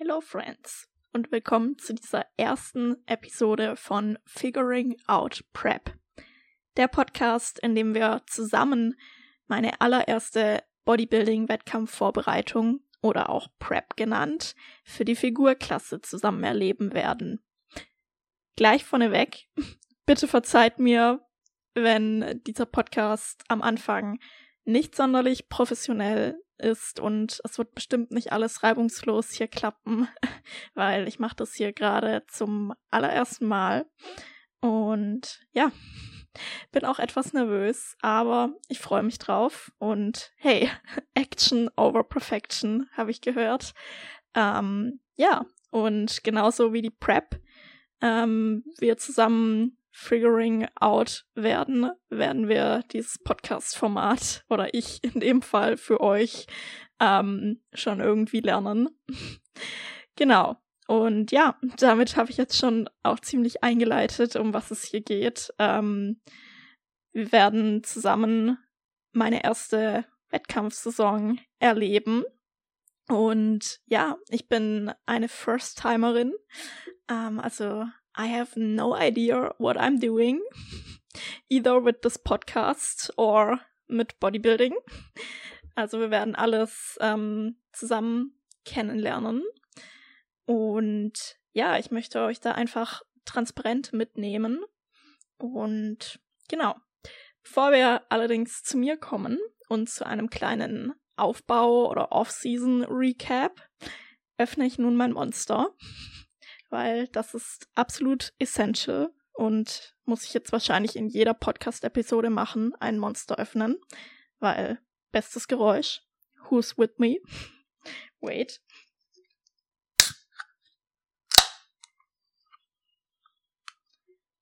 Hello Friends und willkommen zu dieser ersten Episode von Figuring Out Prep. Der Podcast, in dem wir zusammen meine allererste Bodybuilding-Wettkampfvorbereitung oder auch Prep genannt, für die Figurklasse zusammen erleben werden. Gleich vorneweg, bitte verzeiht mir, wenn dieser Podcast am Anfang nicht sonderlich professionell ist und es wird bestimmt nicht alles reibungslos hier klappen, weil ich mache das hier gerade zum allerersten Mal und ja, bin auch etwas nervös, aber ich freue mich drauf und hey, Action over Perfection habe ich gehört. Ähm, ja, und genauso wie die Prep ähm, wir zusammen figuring out werden, werden wir dieses Podcast-Format oder ich in dem Fall für euch ähm, schon irgendwie lernen. genau. Und ja, damit habe ich jetzt schon auch ziemlich eingeleitet, um was es hier geht. Ähm, wir werden zusammen meine erste Wettkampfsaison erleben. Und ja, ich bin eine First-Timerin. Ähm, also I have no idea what I'm doing, either with this podcast or mit Bodybuilding. Also wir werden alles ähm, zusammen kennenlernen. Und ja, ich möchte euch da einfach transparent mitnehmen. Und genau. Bevor wir allerdings zu mir kommen und zu einem kleinen Aufbau oder Off-Season Recap, öffne ich nun mein Monster weil das ist absolut essential und muss ich jetzt wahrscheinlich in jeder Podcast-Episode machen, ein Monster öffnen, weil bestes Geräusch. Who's with me? Wait.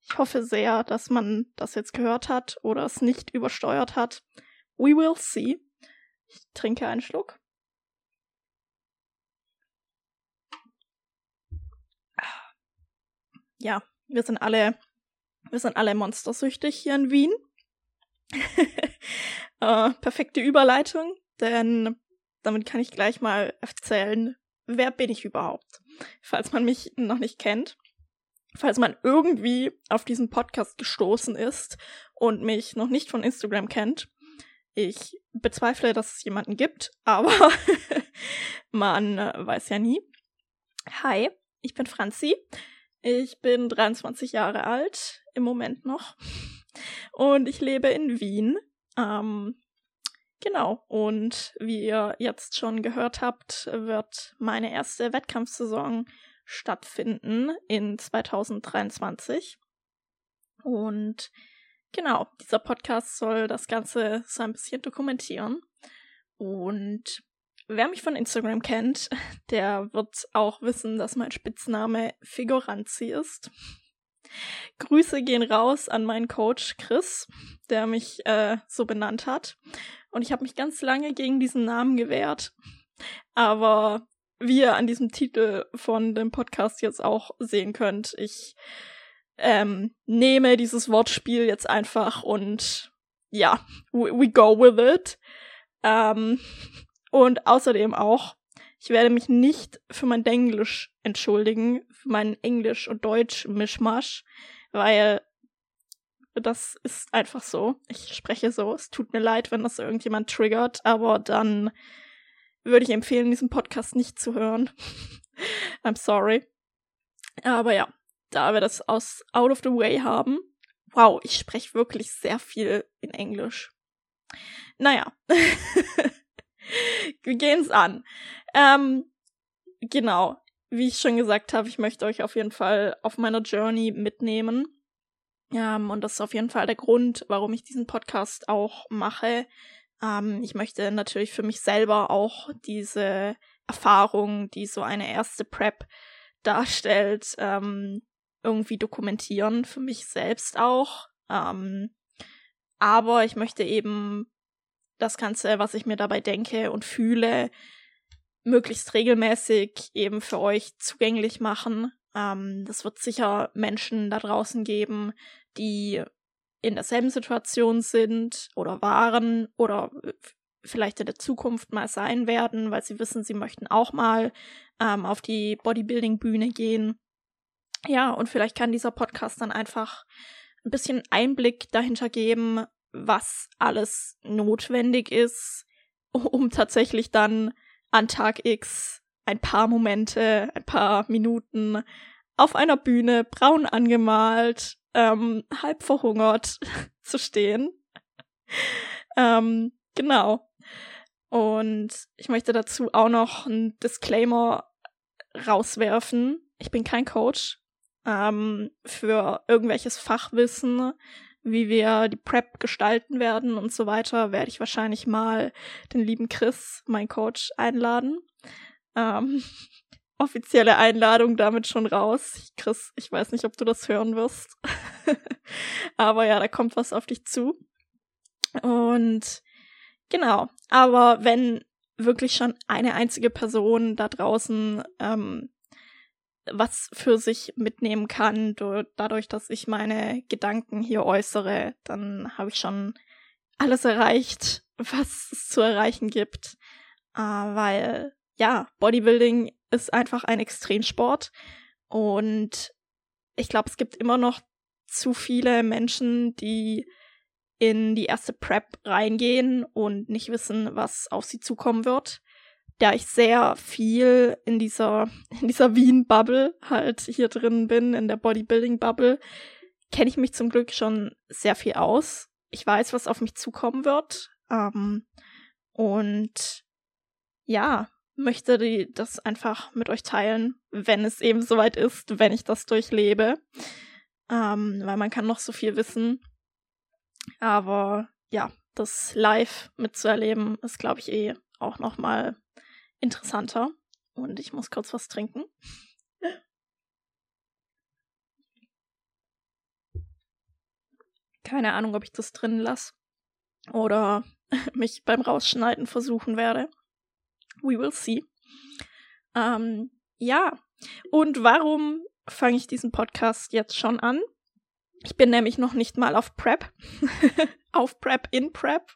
Ich hoffe sehr, dass man das jetzt gehört hat oder es nicht übersteuert hat. We will see. Ich trinke einen Schluck. Ja, wir sind alle, wir sind alle monstersüchtig hier in Wien. äh, perfekte Überleitung, denn damit kann ich gleich mal erzählen, wer bin ich überhaupt, falls man mich noch nicht kennt. Falls man irgendwie auf diesen Podcast gestoßen ist und mich noch nicht von Instagram kennt, ich bezweifle, dass es jemanden gibt, aber man weiß ja nie. Hi, ich bin Franzi. Ich bin 23 Jahre alt, im Moment noch. Und ich lebe in Wien. Ähm, genau. Und wie ihr jetzt schon gehört habt, wird meine erste Wettkampfsaison stattfinden in 2023. Und genau, dieser Podcast soll das Ganze so ein bisschen dokumentieren. Und Wer mich von Instagram kennt, der wird auch wissen, dass mein Spitzname Figuranzi ist. Grüße gehen raus an meinen Coach Chris, der mich äh, so benannt hat. Und ich habe mich ganz lange gegen diesen Namen gewehrt. Aber wie ihr an diesem Titel von dem Podcast jetzt auch sehen könnt, ich ähm, nehme dieses Wortspiel jetzt einfach und ja, we, we go with it. Ähm, und außerdem auch, ich werde mich nicht für mein Denglisch entschuldigen, für meinen Englisch- und Deutsch-Mischmasch, weil das ist einfach so. Ich spreche so. Es tut mir leid, wenn das irgendjemand triggert, aber dann würde ich empfehlen, diesen Podcast nicht zu hören. I'm sorry. Aber ja, da wir das aus out of the way haben. Wow, ich spreche wirklich sehr viel in Englisch. Naja. wir gehen's an. Ähm, genau. Wie ich schon gesagt habe, ich möchte euch auf jeden Fall auf meiner Journey mitnehmen. Ähm, und das ist auf jeden Fall der Grund, warum ich diesen Podcast auch mache. Ähm, ich möchte natürlich für mich selber auch diese Erfahrung, die so eine erste Prep darstellt, ähm, irgendwie dokumentieren, für mich selbst auch. Ähm, aber ich möchte eben das Ganze, was ich mir dabei denke und fühle, möglichst regelmäßig eben für euch zugänglich machen. Ähm, das wird sicher Menschen da draußen geben, die in derselben Situation sind oder waren oder vielleicht in der Zukunft mal sein werden, weil sie wissen, sie möchten auch mal ähm, auf die Bodybuilding-Bühne gehen. Ja, und vielleicht kann dieser Podcast dann einfach ein bisschen Einblick dahinter geben, was alles notwendig ist, um tatsächlich dann an Tag X ein paar Momente, ein paar Minuten auf einer Bühne braun angemalt, ähm, halb verhungert zu stehen. ähm, genau. Und ich möchte dazu auch noch einen Disclaimer rauswerfen. Ich bin kein Coach ähm, für irgendwelches Fachwissen, wie wir die Prep gestalten werden und so weiter, werde ich wahrscheinlich mal den lieben Chris, mein Coach, einladen. Ähm, offizielle Einladung damit schon raus. Chris, ich weiß nicht, ob du das hören wirst. aber ja, da kommt was auf dich zu. Und genau, aber wenn wirklich schon eine einzige Person da draußen ähm, was für sich mitnehmen kann, dadurch, dass ich meine Gedanken hier äußere, dann habe ich schon alles erreicht, was es zu erreichen gibt. Äh, weil, ja, Bodybuilding ist einfach ein Extremsport und ich glaube, es gibt immer noch zu viele Menschen, die in die erste Prep reingehen und nicht wissen, was auf sie zukommen wird. Da ich sehr viel in dieser, in dieser Wien-Bubble halt hier drin bin, in der Bodybuilding-Bubble, kenne ich mich zum Glück schon sehr viel aus. Ich weiß, was auf mich zukommen wird. Ähm, und ja, möchte die, das einfach mit euch teilen, wenn es eben soweit ist, wenn ich das durchlebe. Ähm, weil man kann noch so viel wissen. Aber ja, das live mitzuerleben ist, glaube ich, eh auch noch mal interessanter. Und ich muss kurz was trinken. Keine Ahnung, ob ich das drin lasse oder mich beim Rausschneiden versuchen werde. We will see. Ähm, ja, und warum fange ich diesen Podcast jetzt schon an? Ich bin nämlich noch nicht mal auf Prep. auf Prep, in Prep.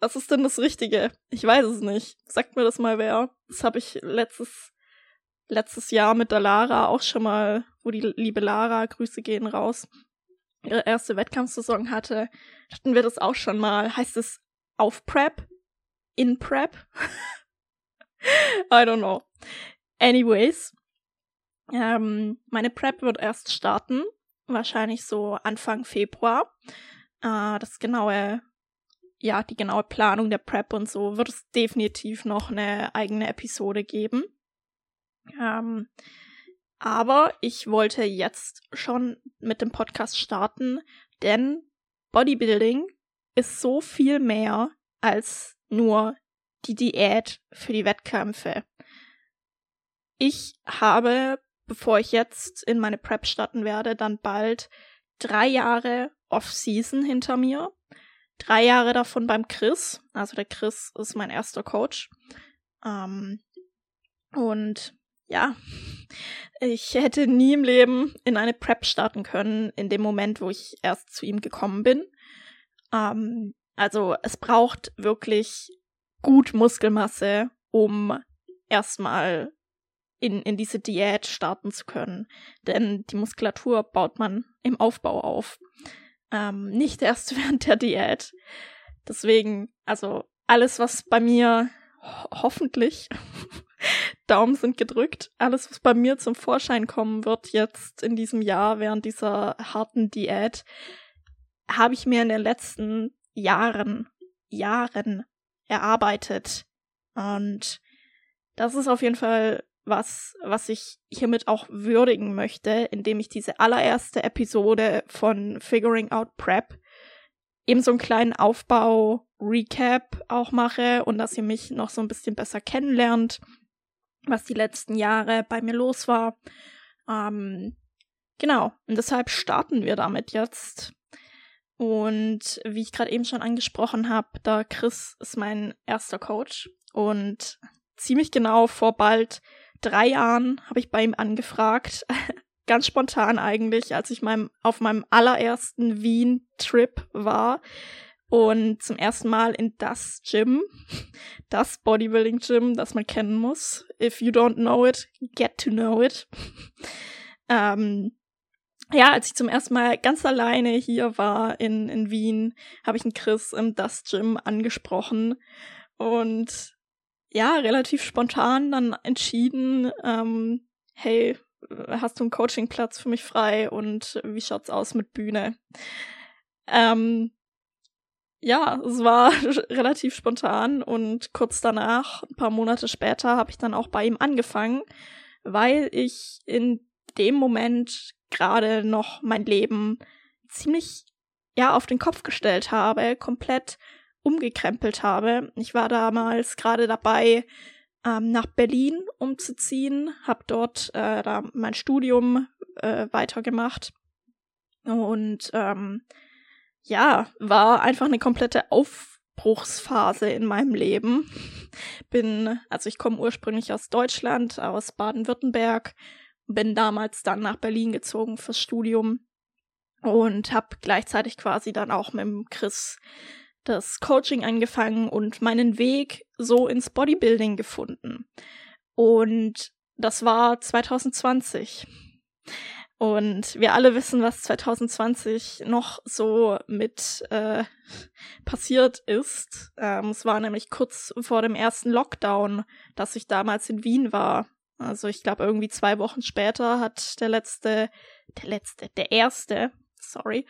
Was ist denn das Richtige? Ich weiß es nicht. Sagt mir das mal wer. Das habe ich letztes, letztes Jahr mit der Lara auch schon mal, wo die liebe Lara, Grüße gehen raus, ihre erste Wettkampfsaison hatte, hatten wir das auch schon mal. Heißt es auf Prep? In Prep? I don't know. Anyways, ähm, meine Prep wird erst starten, wahrscheinlich so Anfang Februar. Äh, das genaue, ja, die genaue Planung der Prep und so wird es definitiv noch eine eigene Episode geben. Ähm, aber ich wollte jetzt schon mit dem Podcast starten, denn Bodybuilding ist so viel mehr als nur die Diät für die Wettkämpfe. Ich habe, bevor ich jetzt in meine Prep starten werde, dann bald drei Jahre Off-Season hinter mir. Drei Jahre davon beim Chris. Also der Chris ist mein erster Coach. Ähm, und ja, ich hätte nie im Leben in eine Prep starten können, in dem Moment, wo ich erst zu ihm gekommen bin. Ähm, also es braucht wirklich gut Muskelmasse, um erstmal in, in diese Diät starten zu können. Denn die Muskulatur baut man im Aufbau auf. Ähm, nicht erst während der Diät. Deswegen, also alles, was bei mir ho hoffentlich, Daumen sind gedrückt, alles, was bei mir zum Vorschein kommen wird jetzt in diesem Jahr während dieser harten Diät, habe ich mir in den letzten Jahren, Jahren erarbeitet. Und das ist auf jeden Fall was, was ich hiermit auch würdigen möchte, indem ich diese allererste Episode von Figuring Out Prep eben so einen kleinen Aufbau-Recap auch mache und dass ihr mich noch so ein bisschen besser kennenlernt, was die letzten Jahre bei mir los war. Ähm, genau, und deshalb starten wir damit jetzt. Und wie ich gerade eben schon angesprochen habe, da Chris ist mein erster Coach und ziemlich genau vor bald drei Jahren habe ich bei ihm angefragt, ganz spontan eigentlich, als ich meinem, auf meinem allerersten Wien-Trip war, und zum ersten Mal in das Gym, das Bodybuilding Gym, das man kennen muss. If you don't know it, get to know it. ähm, ja, als ich zum ersten Mal ganz alleine hier war in, in Wien, habe ich einen Chris im Dust Gym angesprochen und ja, relativ spontan dann entschieden, ähm, hey, hast du einen Coachingplatz für mich frei und wie schaut's aus mit Bühne? Ähm, ja, es war relativ spontan und kurz danach, ein paar Monate später, habe ich dann auch bei ihm angefangen, weil ich in dem Moment gerade noch mein Leben ziemlich ja auf den Kopf gestellt habe, komplett umgekrempelt habe. Ich war damals gerade dabei, ähm, nach Berlin umzuziehen, habe dort äh, da mein Studium äh, weitergemacht und ähm, ja, war einfach eine komplette Aufbruchsphase in meinem Leben. Bin, also ich komme ursprünglich aus Deutschland, aus Baden-Württemberg, bin damals dann nach Berlin gezogen fürs Studium und habe gleichzeitig quasi dann auch mit dem Chris das Coaching angefangen und meinen Weg so ins Bodybuilding gefunden. Und das war 2020. Und wir alle wissen, was 2020 noch so mit äh, passiert ist. Ähm, es war nämlich kurz vor dem ersten Lockdown, dass ich damals in Wien war. Also ich glaube, irgendwie zwei Wochen später hat der letzte, der letzte, der erste, sorry,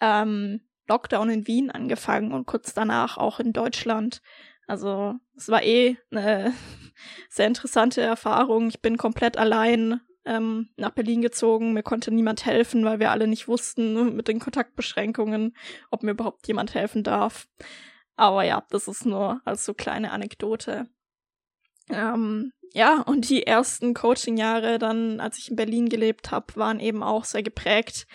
ähm, Lockdown in Wien angefangen und kurz danach auch in Deutschland. Also es war eh eine sehr interessante Erfahrung. Ich bin komplett allein ähm, nach Berlin gezogen. Mir konnte niemand helfen, weil wir alle nicht wussten mit den Kontaktbeschränkungen, ob mir überhaupt jemand helfen darf. Aber ja, das ist nur als so kleine Anekdote. Ähm, ja, und die ersten Coaching-Jahre dann, als ich in Berlin gelebt habe, waren eben auch sehr geprägt.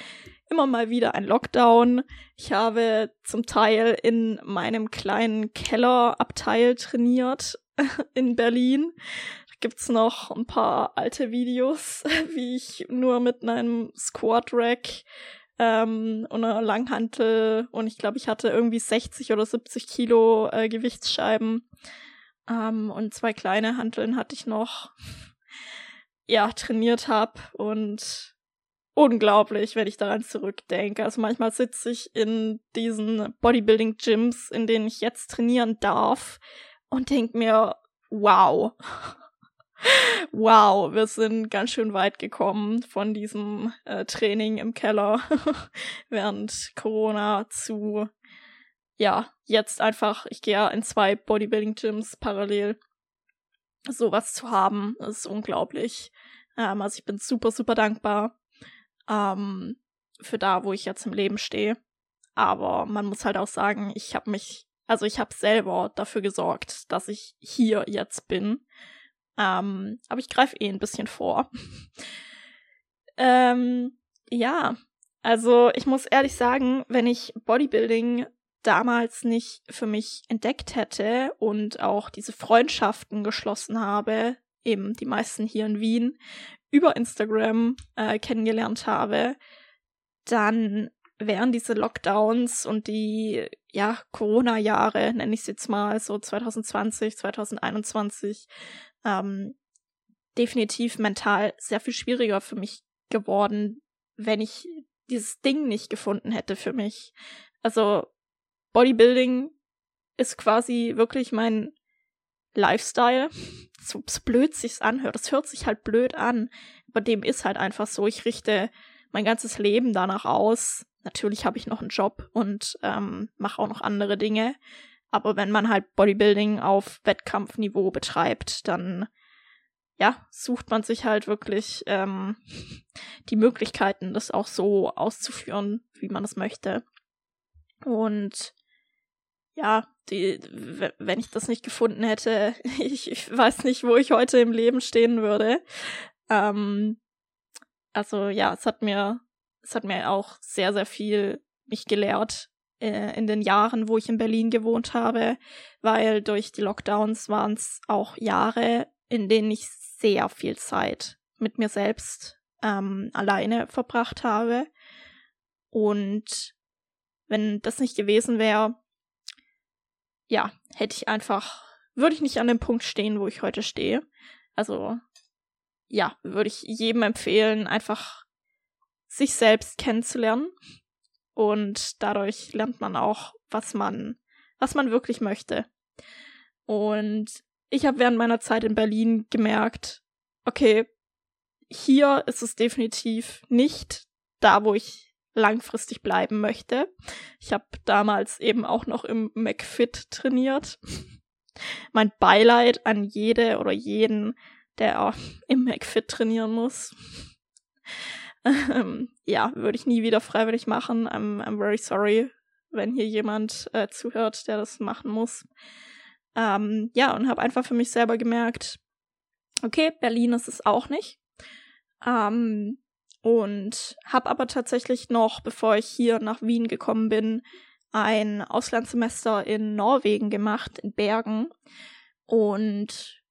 Immer mal wieder ein Lockdown. Ich habe zum Teil in meinem kleinen Kellerabteil trainiert in Berlin gibt's noch ein paar alte Videos, wie ich nur mit einem Squat Rack ähm, und einer Langhantel und ich glaube, ich hatte irgendwie 60 oder 70 Kilo äh, Gewichtsscheiben ähm, und zwei kleine Hanteln hatte ich noch. Ja, trainiert hab und unglaublich, wenn ich daran zurückdenke. Also manchmal sitze ich in diesen Bodybuilding-Gyms, in denen ich jetzt trainieren darf und denk mir, wow, wow, wir sind ganz schön weit gekommen von diesem äh, Training im Keller während Corona zu, ja, jetzt einfach, ich gehe in zwei Bodybuilding-Gyms parallel. Sowas zu haben, ist unglaublich. Ähm, also ich bin super, super dankbar ähm, für da, wo ich jetzt im Leben stehe. Aber man muss halt auch sagen, ich habe mich, also ich habe selber dafür gesorgt, dass ich hier jetzt bin. Ähm, aber ich greife eh ein bisschen vor. ähm, ja, also ich muss ehrlich sagen, wenn ich Bodybuilding damals nicht für mich entdeckt hätte und auch diese Freundschaften geschlossen habe, eben die meisten hier in Wien, über Instagram äh, kennengelernt habe, dann wären diese Lockdowns und die ja Corona-Jahre, nenne ich es jetzt mal, so 2020, 2021, ähm, definitiv mental sehr viel schwieriger für mich geworden, wenn ich dieses Ding nicht gefunden hätte für mich. Also Bodybuilding ist quasi wirklich mein Lifestyle. So, so blöd sich's anhört. Das hört sich halt blöd an. Aber dem ist halt einfach so. Ich richte mein ganzes Leben danach aus. Natürlich habe ich noch einen Job und ähm, mache auch noch andere Dinge. Aber wenn man halt Bodybuilding auf Wettkampfniveau betreibt, dann ja, sucht man sich halt wirklich ähm, die Möglichkeiten, das auch so auszuführen, wie man es möchte. Und ja, die, wenn ich das nicht gefunden hätte, ich, ich weiß nicht, wo ich heute im Leben stehen würde. Ähm, also ja, es hat mir, es hat mir auch sehr, sehr viel mich gelehrt, äh, in den Jahren, wo ich in Berlin gewohnt habe, weil durch die Lockdowns waren es auch Jahre, in denen ich sehr viel Zeit mit mir selbst ähm, alleine verbracht habe. Und wenn das nicht gewesen wäre, ja, hätte ich einfach, würde ich nicht an dem Punkt stehen, wo ich heute stehe. Also, ja, würde ich jedem empfehlen, einfach sich selbst kennenzulernen. Und dadurch lernt man auch, was man, was man wirklich möchte. Und ich habe während meiner Zeit in Berlin gemerkt, okay, hier ist es definitiv nicht da, wo ich langfristig bleiben möchte. Ich habe damals eben auch noch im McFit trainiert. mein Beileid an jede oder jeden, der im McFit trainieren muss. Ähm, ja, würde ich nie wieder freiwillig machen. I'm, I'm very sorry, wenn hier jemand äh, zuhört, der das machen muss. Ähm, ja, und habe einfach für mich selber gemerkt, okay, Berlin ist es auch nicht. Ähm, und habe aber tatsächlich noch, bevor ich hier nach Wien gekommen bin, ein Auslandssemester in Norwegen gemacht, in Bergen. Und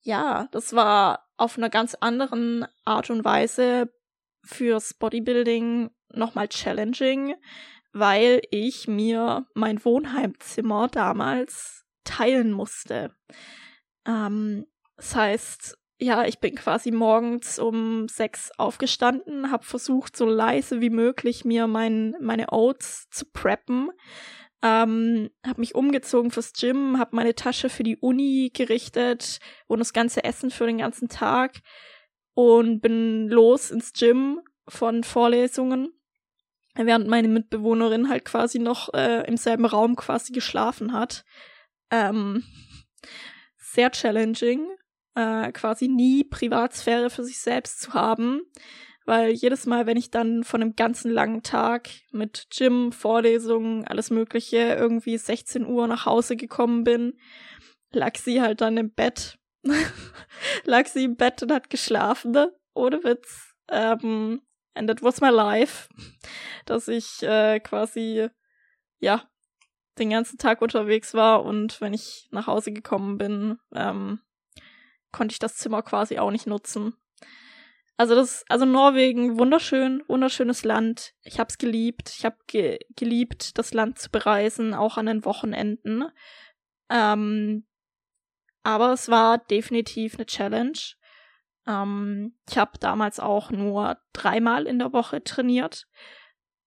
ja, das war auf einer ganz anderen Art und Weise fürs Bodybuilding nochmal challenging, weil ich mir mein Wohnheimzimmer damals teilen musste. Ähm, das heißt, ja, ich bin quasi morgens um sechs aufgestanden, habe versucht, so leise wie möglich mir mein, meine Oats zu preppen. Ähm, habe mich umgezogen fürs Gym, habe meine Tasche für die Uni gerichtet und das ganze Essen für den ganzen Tag und bin los ins Gym von Vorlesungen, während meine Mitbewohnerin halt quasi noch äh, im selben Raum quasi geschlafen hat. Ähm, sehr challenging, äh, quasi nie Privatsphäre für sich selbst zu haben, weil jedes Mal, wenn ich dann von einem ganzen langen Tag mit Gym, Vorlesungen, alles Mögliche irgendwie 16 Uhr nach Hause gekommen bin, lag sie halt dann im Bett, lag sie im Bett und hat geschlafen, ne? ohne Witz. Ähm, and it was my life, dass ich äh, quasi ja den ganzen Tag unterwegs war und wenn ich nach Hause gekommen bin, ähm, konnte ich das Zimmer quasi auch nicht nutzen. Also das, also Norwegen, wunderschön, wunderschönes Land. Ich hab's geliebt. Ich hab ge geliebt, das Land zu bereisen, auch an den Wochenenden. Ähm, aber es war definitiv eine Challenge. Ähm, ich habe damals auch nur dreimal in der Woche trainiert.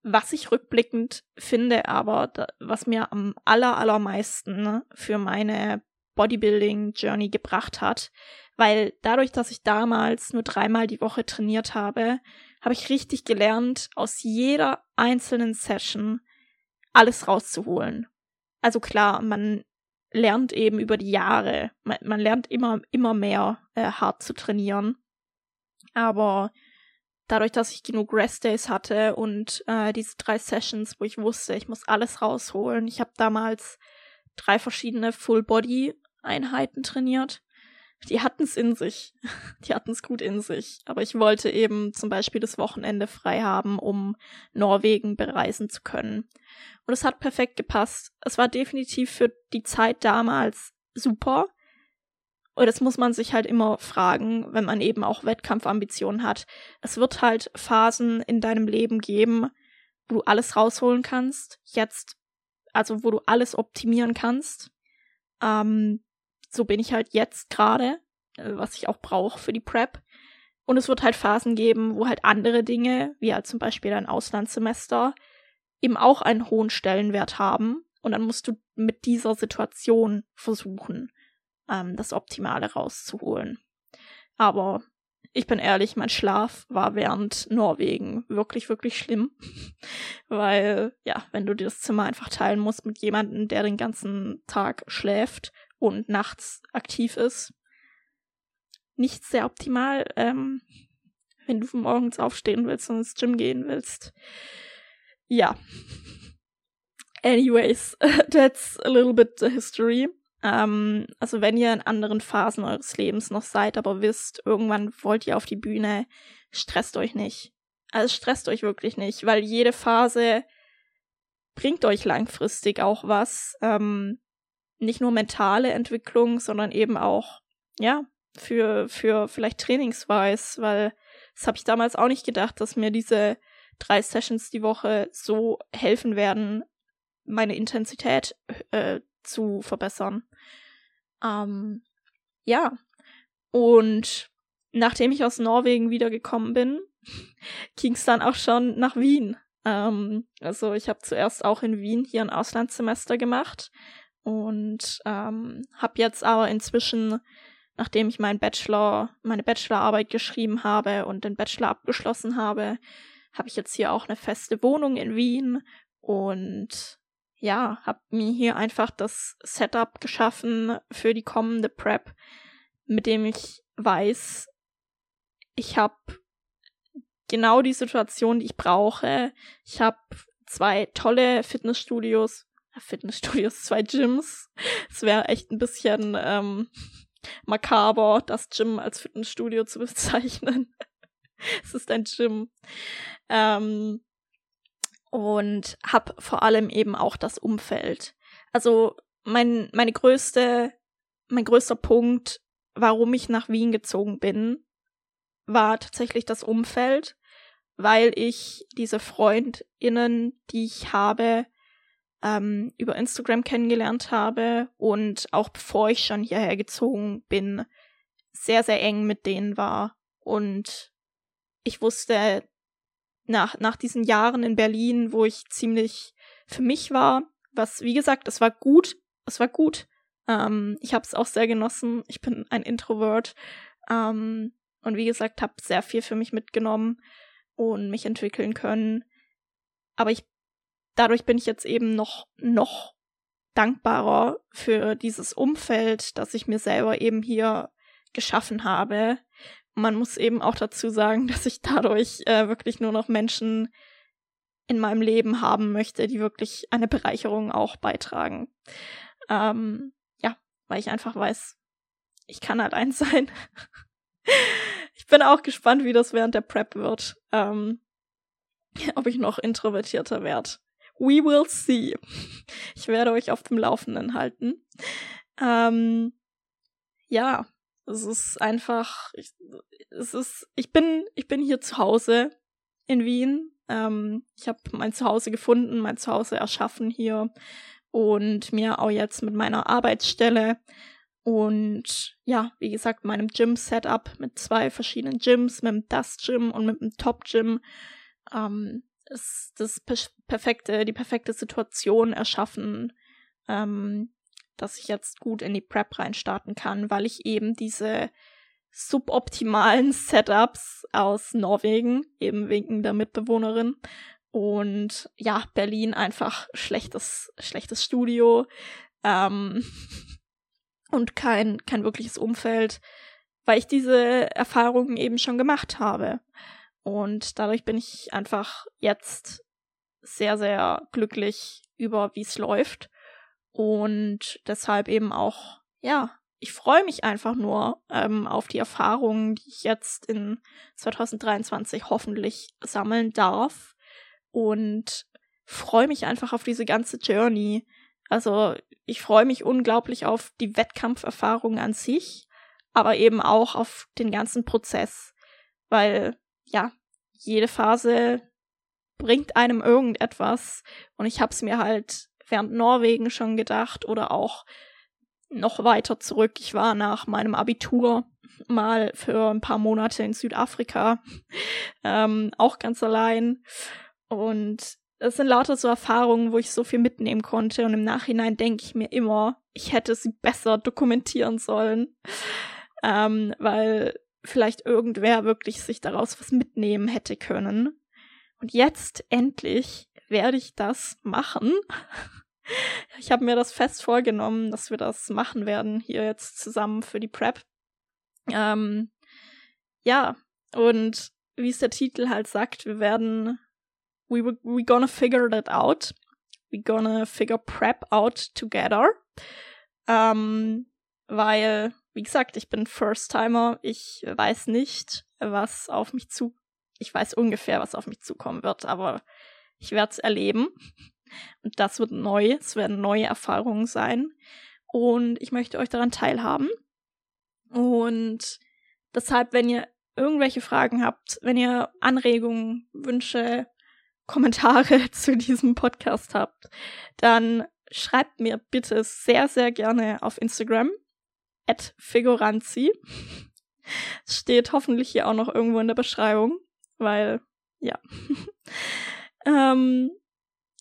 Was ich rückblickend finde, aber da, was mir am aller, allermeisten für meine Bodybuilding-Journey gebracht hat, weil dadurch, dass ich damals nur dreimal die Woche trainiert habe, habe ich richtig gelernt, aus jeder einzelnen Session alles rauszuholen. Also klar, man lernt eben über die Jahre, man, man lernt immer, immer mehr äh, hart zu trainieren. Aber dadurch, dass ich genug Rest-Days hatte und äh, diese drei Sessions, wo ich wusste, ich muss alles rausholen. Ich habe damals drei verschiedene Full-Body Einheiten trainiert. Die hatten es in sich. Die hatten es gut in sich. Aber ich wollte eben zum Beispiel das Wochenende frei haben, um Norwegen bereisen zu können. Und es hat perfekt gepasst. Es war definitiv für die Zeit damals super. Und das muss man sich halt immer fragen, wenn man eben auch Wettkampfambitionen hat. Es wird halt Phasen in deinem Leben geben, wo du alles rausholen kannst. Jetzt, also wo du alles optimieren kannst. Ähm, so bin ich halt jetzt gerade, äh, was ich auch brauche für die Prep. Und es wird halt Phasen geben, wo halt andere Dinge, wie halt zum Beispiel ein Auslandssemester, eben auch einen hohen Stellenwert haben. Und dann musst du mit dieser Situation versuchen, ähm, das Optimale rauszuholen. Aber ich bin ehrlich, mein Schlaf war während Norwegen wirklich, wirklich schlimm. Weil, ja, wenn du dir das Zimmer einfach teilen musst mit jemandem, der den ganzen Tag schläft und nachts aktiv ist. Nicht sehr optimal, ähm, wenn du morgens aufstehen willst und ins Gym gehen willst. Ja. Anyways, that's a little bit the history. Ähm, also wenn ihr in anderen Phasen eures Lebens noch seid, aber wisst, irgendwann wollt ihr auf die Bühne, stresst euch nicht. Also stresst euch wirklich nicht, weil jede Phase bringt euch langfristig auch was. Ähm, nicht nur mentale Entwicklung, sondern eben auch, ja, für, für vielleicht trainingsweis, weil das habe ich damals auch nicht gedacht, dass mir diese drei Sessions die Woche so helfen werden, meine Intensität äh, zu verbessern. Ähm, ja. Und nachdem ich aus Norwegen wiedergekommen bin, ging es dann auch schon nach Wien. Ähm, also ich habe zuerst auch in Wien hier ein Auslandssemester gemacht und ähm, habe jetzt aber inzwischen, nachdem ich meinen Bachelor, meine Bachelorarbeit geschrieben habe und den Bachelor abgeschlossen habe, habe ich jetzt hier auch eine feste Wohnung in Wien und ja, habe mir hier einfach das Setup geschaffen für die kommende Prep, mit dem ich weiß, ich habe genau die Situation, die ich brauche. Ich habe zwei tolle Fitnessstudios, Fitnessstudios, zwei Gyms. Es wäre echt ein bisschen ähm, makaber, das Gym als Fitnessstudio zu bezeichnen. es ist ein Gym. Ähm, und habe vor allem eben auch das Umfeld. Also mein meine größte mein größter Punkt, warum ich nach Wien gezogen bin, war tatsächlich das Umfeld, weil ich diese Freundinnen, die ich habe, ähm, über Instagram kennengelernt habe und auch bevor ich schon hierher gezogen bin, sehr, sehr eng mit denen war. Und ich wusste nach, nach diesen Jahren in Berlin, wo ich ziemlich für mich war, was, wie gesagt, es war gut, es war gut. Ähm, ich habe es auch sehr genossen. Ich bin ein Introvert. Ähm, und wie gesagt, habe sehr viel für mich mitgenommen und mich entwickeln können. Aber ich, dadurch bin ich jetzt eben noch, noch dankbarer für dieses Umfeld, das ich mir selber eben hier geschaffen habe. Man muss eben auch dazu sagen, dass ich dadurch äh, wirklich nur noch Menschen in meinem Leben haben möchte, die wirklich eine Bereicherung auch beitragen. Ähm, ja, weil ich einfach weiß, ich kann halt eins sein. ich bin auch gespannt, wie das während der Prep wird. Ähm, ob ich noch introvertierter werde. We will see. Ich werde euch auf dem Laufenden halten. Ähm, ja, es ist einfach, ich, es ist, ich bin, ich bin hier zu Hause in Wien. Ähm, ich habe mein Zuhause gefunden, mein Zuhause erschaffen hier und mir auch jetzt mit meiner Arbeitsstelle und ja, wie gesagt, meinem Gym-Setup mit zwei verschiedenen Gyms, mit dem Dust Gym und mit dem Top Gym, ähm, ist das per perfekte, die perfekte Situation erschaffen, ähm, dass ich jetzt gut in die Prep reinstarten kann, weil ich eben diese suboptimalen Setups aus Norwegen, eben wegen der Mitbewohnerin, und ja, Berlin einfach schlechtes, schlechtes Studio, ähm, und kein, kein wirkliches Umfeld, weil ich diese Erfahrungen eben schon gemacht habe. Und dadurch bin ich einfach jetzt sehr, sehr glücklich über, wie es läuft. Und deshalb eben auch, ja, ich freue mich einfach nur ähm, auf die Erfahrungen, die ich jetzt in 2023 hoffentlich sammeln darf. Und freue mich einfach auf diese ganze Journey. Also ich freue mich unglaublich auf die Wettkampferfahrung an sich, aber eben auch auf den ganzen Prozess, weil ja, jede Phase bringt einem irgendetwas und ich habe es mir halt während Norwegen schon gedacht oder auch noch weiter zurück. Ich war nach meinem Abitur mal für ein paar Monate in Südafrika, ähm, auch ganz allein. Und es sind lauter so Erfahrungen, wo ich so viel mitnehmen konnte und im Nachhinein denke ich mir immer, ich hätte sie besser dokumentieren sollen, ähm, weil vielleicht irgendwer wirklich sich daraus was mitnehmen hätte können. Und jetzt endlich werde ich das machen. Ich habe mir das fest vorgenommen, dass wir das machen werden, hier jetzt zusammen für die Prep. Ähm, ja, und wie es der Titel halt sagt, wir werden we we gonna figure that out. We gonna figure prep out together. Ähm, weil, wie gesagt, ich bin First-Timer. Ich weiß nicht, was auf mich zu. Ich weiß ungefähr, was auf mich zukommen wird, aber ich werde es erleben. Und das wird neu. Es werden neue Erfahrungen sein. Und ich möchte euch daran teilhaben. Und deshalb, wenn ihr irgendwelche Fragen habt, wenn ihr Anregungen, Wünsche, Kommentare zu diesem Podcast habt, dann schreibt mir bitte sehr, sehr gerne auf Instagram at Figuranzi. Steht hoffentlich hier auch noch irgendwo in der Beschreibung, weil, ja. ähm,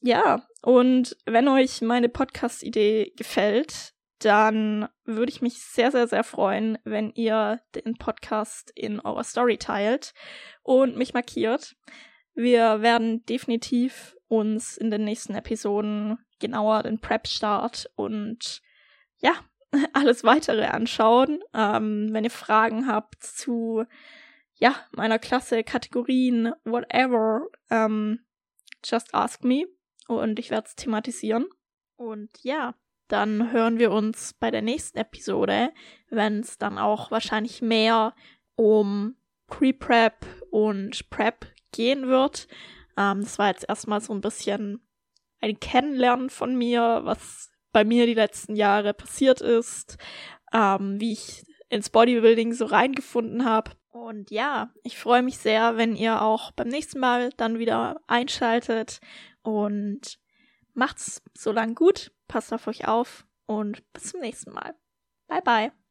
ja, und wenn euch meine Podcast-Idee gefällt, dann würde ich mich sehr, sehr, sehr freuen, wenn ihr den Podcast in eurer Story teilt und mich markiert. Wir werden definitiv uns in den nächsten Episoden genauer den Prep-Start und ja, alles weitere anschauen. Ähm, wenn ihr Fragen habt zu ja, meiner Klasse, Kategorien, whatever, ähm, just ask me und ich werde es thematisieren. Und ja, dann hören wir uns bei der nächsten Episode, wenn es dann auch wahrscheinlich mehr um Pre-Prep und Prep gehen wird. Ähm, das war jetzt erstmal so ein bisschen ein Kennenlernen von mir, was bei mir die letzten Jahre passiert ist, ähm, wie ich ins Bodybuilding so reingefunden habe. Und ja, ich freue mich sehr, wenn ihr auch beim nächsten Mal dann wieder einschaltet und macht's so lang gut, passt auf euch auf und bis zum nächsten Mal. Bye bye.